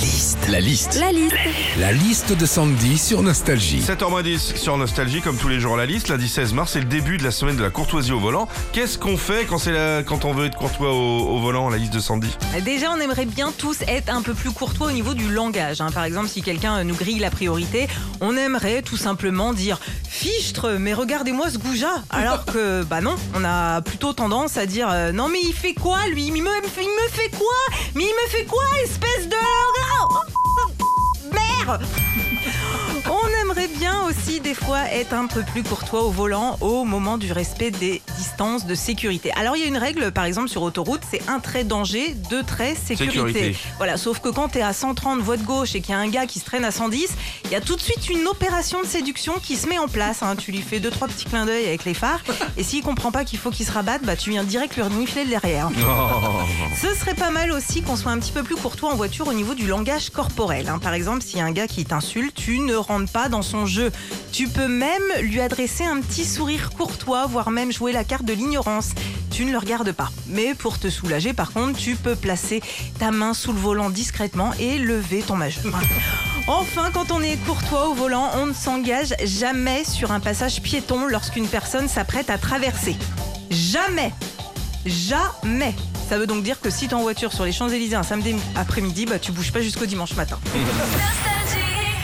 liste. La liste. La liste. La liste de Sandy sur Nostalgie. 7h10 sur Nostalgie, comme tous les jours la liste. Lundi 16 mars, c'est le début de la semaine de la courtoisie au volant. Qu'est-ce qu'on fait quand, c'est la- quand on veut être courtois au, au volant, la liste de Sandy? Déjà, on aimerait bien tous être un peu plus courtois au niveau du langage. hein. Par exemple, si quelqu'un euh, nous grille la priorité, on aimerait tout simplement dire fichtre, mais regardez-moi ce goujat. Alors que, bah non, on a plutôt tendance à dire euh, non, mais il fait quoi lui? Il me, il me fait quoi? Mais il me fait quoi, espèce de. おい! Aussi des fois être un peu plus courtois au volant au moment du respect des distances de sécurité. Alors il y a une règle par exemple sur autoroute, c'est un trait danger, deux traits sécurité. Sécurité. Voilà, sauf que quand tu es à 130 voie de gauche et qu'il y a un gars qui se traîne à 110, il y a tout de suite une opération de séduction qui se met en place. hein. Tu lui fais deux trois petits clins d'œil avec les phares et s'il comprend pas qu'il faut qu'il se rabatte, bah tu viens direct lui renifler le derrière. Ce serait pas mal aussi qu'on soit un petit peu plus courtois en voiture au niveau du langage corporel. hein. Par exemple, s'il y a un gars qui t'insulte, tu ne rentres pas dans son jeu. Tu peux même lui adresser un petit sourire courtois, voire même jouer la carte de l'ignorance. Tu ne le regardes pas. Mais pour te soulager, par contre, tu peux placer ta main sous le volant discrètement et lever ton majeur. Enfin, quand on est courtois au volant, on ne s'engage jamais sur un passage piéton lorsqu'une personne s'apprête à traverser. Jamais Jamais Ça veut donc dire que si t'es en voiture sur les Champs-Élysées un samedi après-midi, bah tu bouges pas jusqu'au dimanche matin.